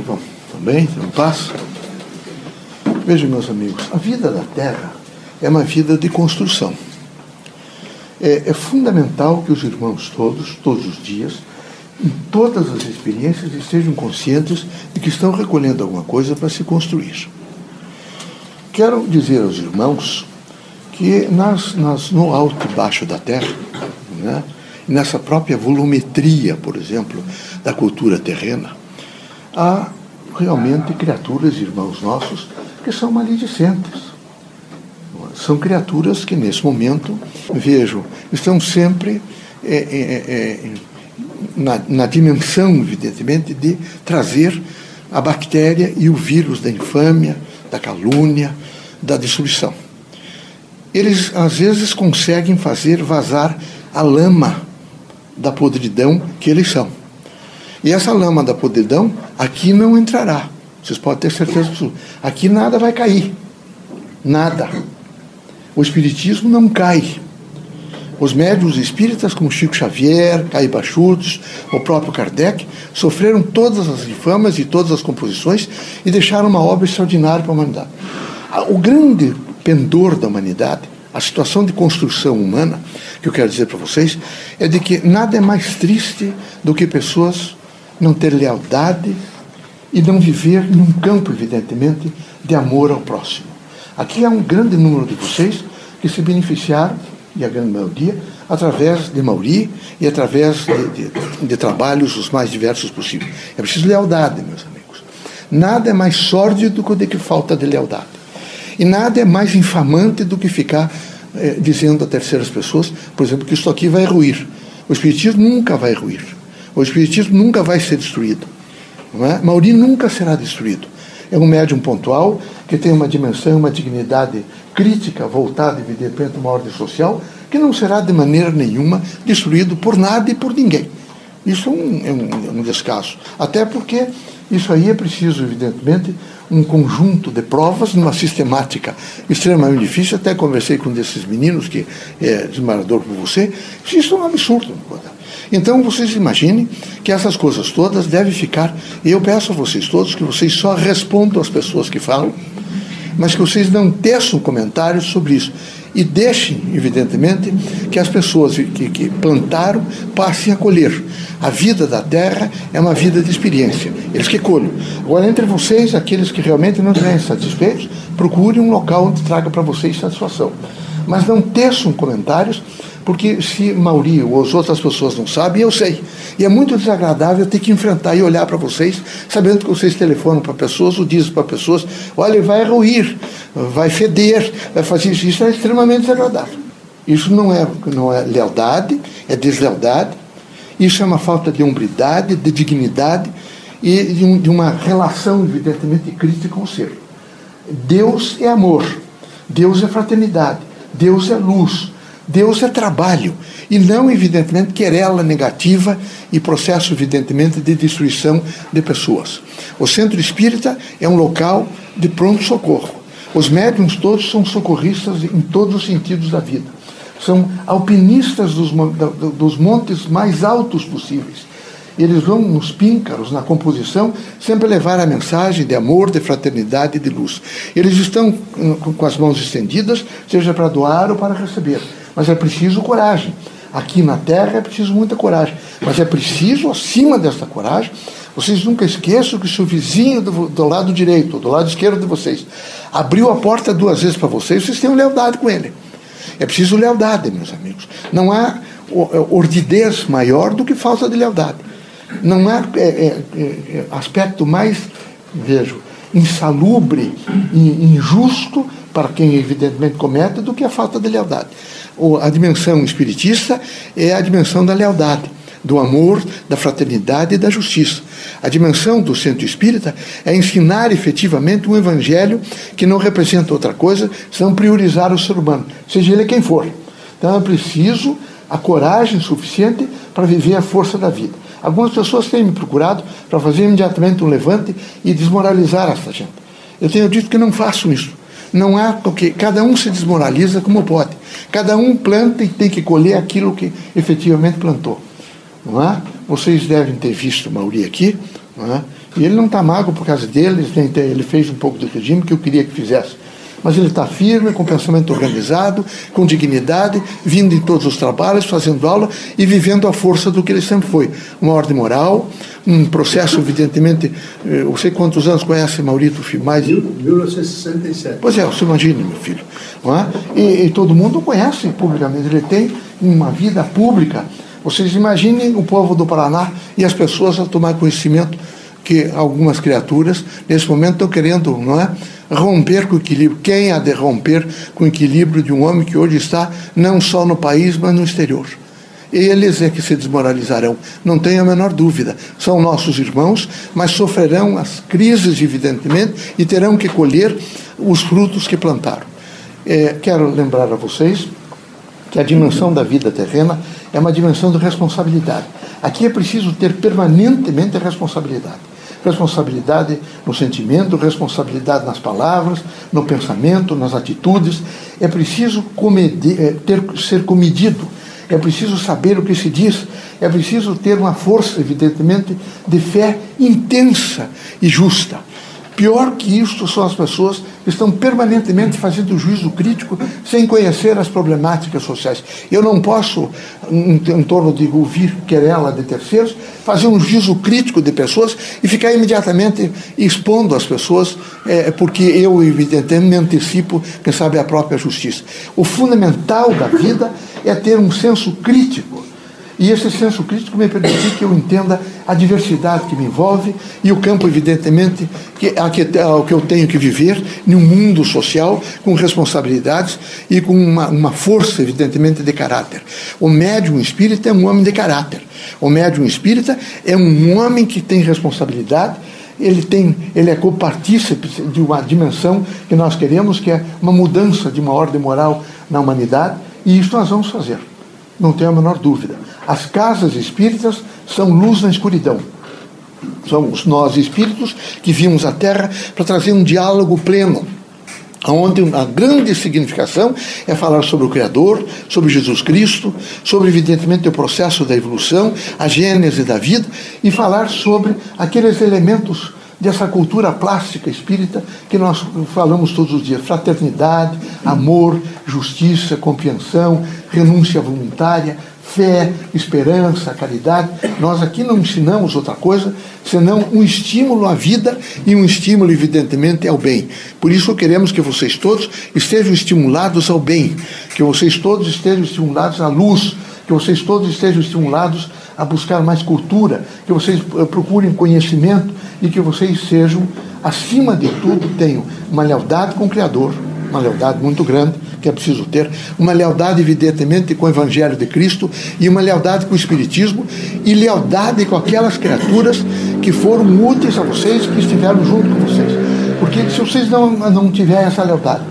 que vão, também, não paz? Vejam, meus amigos, a vida da Terra é uma vida de construção. É, é, fundamental que os irmãos todos, todos os dias, em todas as experiências, estejam conscientes de que estão recolhendo alguma coisa para se construir. Quero dizer aos irmãos que nas, nas, no alto e baixo da Terra, né, nessa própria volumetria, por exemplo, da cultura terrena, há realmente criaturas, irmãos nossos, que são maledicentes. São criaturas que, nesse momento, vejo, estão sempre é, é, é, na, na dimensão, evidentemente, de trazer a bactéria e o vírus da infâmia, da calúnia, da destruição. Eles, às vezes, conseguem fazer vazar a lama da podridão que eles são. E essa lama da podridão aqui não entrará. Vocês podem ter certeza absoluta. Aqui nada vai cair. Nada. O espiritismo não cai. Os médios espíritas, como Chico Xavier, Caíba Schultz, o próprio Kardec, sofreram todas as infamas e todas as composições e deixaram uma obra extraordinária para a humanidade. O grande pendor da humanidade, a situação de construção humana, que eu quero dizer para vocês, é de que nada é mais triste do que pessoas não ter lealdade e não viver num campo, evidentemente, de amor ao próximo. Aqui há um grande número de vocês que se beneficiaram, e a grande maioria, através de Mauri e através de, de, de trabalhos os mais diversos possíveis. É preciso lealdade, meus amigos. Nada é mais sórdido do que falta de lealdade. E nada é mais infamante do que ficar eh, dizendo a terceiras pessoas, por exemplo, que isso aqui vai ruir. O Espiritismo nunca vai ruir. O Espiritismo nunca vai ser destruído. Não é? Mauri nunca será destruído. É um médium pontual que tem uma dimensão, uma dignidade crítica voltada, evidentemente, a uma ordem social, que não será de maneira nenhuma destruído por nada e por ninguém. Isso é um, é um, é um descaso. Até porque isso aí é preciso, evidentemente, um conjunto de provas numa sistemática extremamente difícil. Até conversei com um desses meninos que é desmarador por você. Isso é um absurdo. Então vocês imaginem que essas coisas todas devem ficar. E eu peço a vocês todos que vocês só respondam às pessoas que falam, mas que vocês não teçam comentários sobre isso. E deixem, evidentemente, que as pessoas que, que plantaram passem a colher. A vida da terra é uma vida de experiência. Eles que colhem. Agora, entre vocês, aqueles que realmente não estiverem satisfeitos, procurem um local onde traga para vocês satisfação. Mas não teçam comentários porque se Mauri ou as outras pessoas não sabem, eu sei. E é muito desagradável ter que enfrentar e olhar para vocês, sabendo que vocês telefonam para pessoas ou dizem para pessoas: olha, vai ruir, vai feder, vai fazer isso. Isso é extremamente desagradável. Isso não é, não é lealdade, é deslealdade. Isso é uma falta de hombridade, de dignidade e de, um, de uma relação, evidentemente, crítica com o ser. Deus é amor, Deus é fraternidade, Deus é luz. Deus é trabalho e não, evidentemente, querela negativa e processo, evidentemente, de destruição de pessoas. O centro espírita é um local de pronto-socorro. Os médiums todos são socorristas em todos os sentidos da vida. São alpinistas dos, dos montes mais altos possíveis. Eles vão nos píncaros, na composição, sempre levar a mensagem de amor, de fraternidade e de luz. Eles estão com as mãos estendidas, seja para doar ou para receber mas é preciso coragem. Aqui na Terra é preciso muita coragem, mas é preciso, acima dessa coragem, vocês nunca esqueçam que se o vizinho do, do lado direito, do lado esquerdo de vocês, abriu a porta duas vezes para vocês, vocês têm lealdade com ele. É preciso lealdade, meus amigos. Não há ordidez maior do que falta de lealdade. Não há é, é, é, aspecto mais, vejo, insalubre e injusto para quem evidentemente comete do que a falta de lealdade a dimensão espiritista é a dimensão da lealdade, do amor, da fraternidade e da justiça. A dimensão do centro espírita é ensinar efetivamente um evangelho que não representa outra coisa senão priorizar o ser humano, seja ele quem for. Então é preciso a coragem suficiente para viver a força da vida. Algumas pessoas têm me procurado para fazer imediatamente um levante e desmoralizar essa gente. Eu tenho dito que não faço isso. Não há porque cada um se desmoraliza como pode. Cada um planta e tem que colher aquilo que efetivamente plantou. Não é? Vocês devem ter visto Mauri aqui, não é? E ele não está mago por causa dele, ele fez um pouco de regime que eu queria que fizesse. Mas ele está firme, com pensamento organizado, com dignidade, vindo em todos os trabalhos, fazendo aula e vivendo a força do que ele sempre foi. Uma ordem moral, um processo, evidentemente. Eh, eu sei quantos anos conhece Maurito Mais de 1967. Pois é, você imagine, meu filho. É? E, e todo mundo conhece publicamente. Ele tem uma vida pública. Vocês imaginem o povo do Paraná e as pessoas a tomar conhecimento que algumas criaturas, nesse momento, estão querendo, não é? romper com o equilíbrio. Quem há de romper com o equilíbrio de um homem que hoje está não só no país, mas no exterior? Eles é que se desmoralizarão, não tenho a menor dúvida. São nossos irmãos, mas sofrerão as crises, evidentemente, e terão que colher os frutos que plantaram. É, quero lembrar a vocês que a dimensão da vida terrena é uma dimensão de responsabilidade. Aqui é preciso ter permanentemente responsabilidade responsabilidade no sentimento, responsabilidade nas palavras, no pensamento, nas atitudes. É preciso comedir, é, ter, ser comedido, é preciso saber o que se diz, é preciso ter uma força, evidentemente, de fé intensa e justa. Pior que isso são as pessoas estão permanentemente fazendo juízo crítico sem conhecer as problemáticas sociais. Eu não posso, em, em torno de ouvir querela de terceiros, fazer um juízo crítico de pessoas e ficar imediatamente expondo as pessoas, é, porque eu, evidentemente, me antecipo, quem sabe, a própria justiça. O fundamental da vida é ter um senso crítico e esse senso crítico me permitir que eu entenda a diversidade que me envolve e o campo, evidentemente, que, a que, ao que eu tenho que viver num mundo social com responsabilidades e com uma, uma força, evidentemente, de caráter. O médium espírita é um homem de caráter. O médium espírita é um homem que tem responsabilidade ele tem, ele é copartícipe de uma dimensão que nós queremos, que é uma mudança de uma ordem moral na humanidade, e isso nós vamos fazer, não tenho a menor dúvida. As casas espíritas são luz na escuridão. Somos nós espíritos que vimos a Terra para trazer um diálogo pleno, onde a grande significação é falar sobre o Criador, sobre Jesus Cristo, sobre, evidentemente, o processo da evolução, a gênese da vida, e falar sobre aqueles elementos dessa cultura plástica espírita que nós falamos todos os dias: fraternidade, amor, justiça, compreensão, renúncia voluntária, fé, esperança, caridade. Nós aqui não ensinamos outra coisa senão um estímulo à vida e um estímulo, evidentemente, ao bem. Por isso queremos que vocês todos estejam estimulados ao bem, que vocês todos estejam estimulados à luz, que vocês todos estejam estimulados a buscar mais cultura, que vocês eh, procurem conhecimento e que vocês sejam, acima de tudo, tenham uma lealdade com o Criador, uma lealdade muito grande que é preciso ter, uma lealdade, evidentemente, com o Evangelho de Cristo e uma lealdade com o Espiritismo e lealdade com aquelas criaturas que foram úteis a vocês, que estiveram junto com vocês. Porque se vocês não, não tiverem essa lealdade,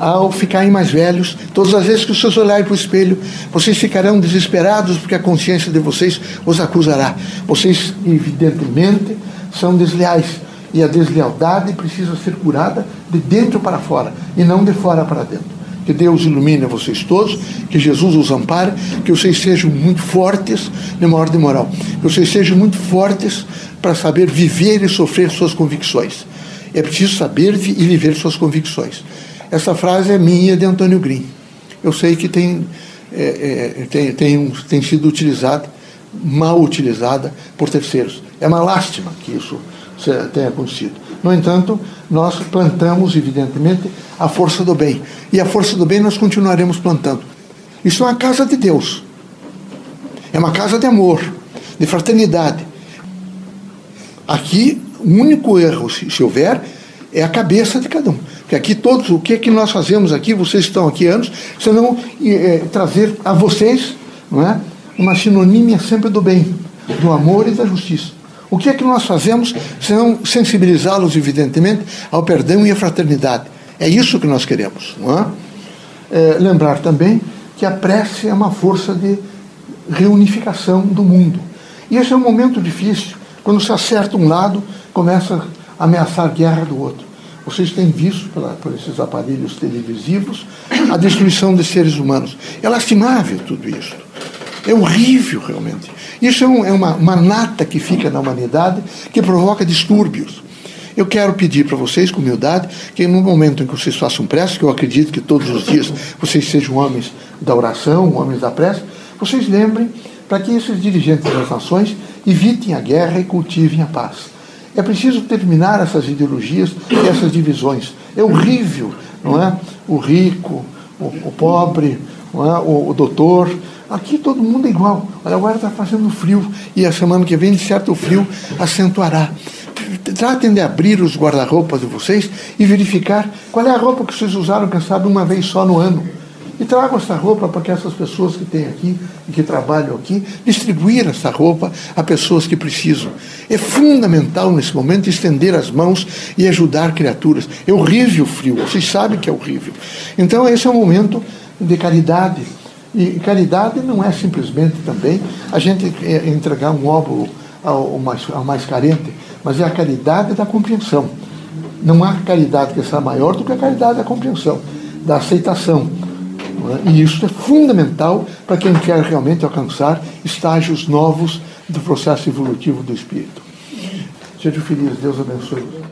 ao ficarem mais velhos, todas as vezes que vocês olharem para o espelho, vocês ficarão desesperados porque a consciência de vocês os acusará. Vocês, evidentemente, são desleais. E a deslealdade precisa ser curada de dentro para fora e não de fora para dentro. Que Deus ilumine vocês todos, que Jesus os ampare, que vocês sejam muito fortes numa ordem moral, que vocês sejam muito fortes para saber viver e sofrer suas convicções. É preciso saber e viver suas convicções. Essa frase é minha de Antônio Green. Eu sei que tem, é, é, tem, tem, tem sido utilizada, mal utilizada por terceiros. É uma lástima que isso tenha acontecido. No entanto, nós plantamos, evidentemente, a força do bem. E a força do bem nós continuaremos plantando. Isso é uma casa de Deus. É uma casa de amor, de fraternidade. Aqui, o único erro, se, se houver, é a cabeça de cada um. Porque aqui todos, o que, que nós fazemos aqui, vocês estão aqui anos, senão é, trazer a vocês não é, uma sinonímia sempre do bem, do amor e da justiça. O que é que nós fazemos senão sensibilizá-los, evidentemente, ao perdão e à fraternidade? É isso que nós queremos. Não é? É, lembrar também que a prece é uma força de reunificação do mundo. E esse é um momento difícil. Quando se acerta um lado, começa a ameaçar guerra do outro. Vocês têm visto pela, por esses aparelhos televisivos a destruição de seres humanos. É lastimável tudo isso. É horrível, realmente. Isso é, um, é uma, uma nata que fica na humanidade que provoca distúrbios. Eu quero pedir para vocês, com humildade, que no momento em que vocês façam prece, que eu acredito que todos os dias vocês sejam homens da oração, homens da prece, vocês lembrem para que esses dirigentes das nações evitem a guerra e cultivem a paz. É preciso terminar essas ideologias e essas divisões. É horrível, não é? O rico, o, o pobre, não é? o, o doutor. Aqui todo mundo é igual. Olha, agora está fazendo frio e a semana que vem, de certo, o frio acentuará. Tratem de abrir os guarda-roupas de vocês e verificar qual é a roupa que vocês usaram, quem sabe, uma vez só no ano. E tragam essa roupa para que essas pessoas que têm aqui e que trabalham aqui, distribuir essa roupa a pessoas que precisam. É fundamental nesse momento estender as mãos e ajudar criaturas. É horrível o frio, vocês sabem que é horrível. Então esse é o momento de caridade. E caridade não é simplesmente também a gente é, entregar um óvulo ao mais, ao mais carente, mas é a caridade da compreensão. Não há caridade que seja maior do que a caridade da compreensão, da aceitação é? E isso é fundamental para quem quer realmente alcançar estágios novos do processo evolutivo do espírito. Seja feliz, Deus abençoe.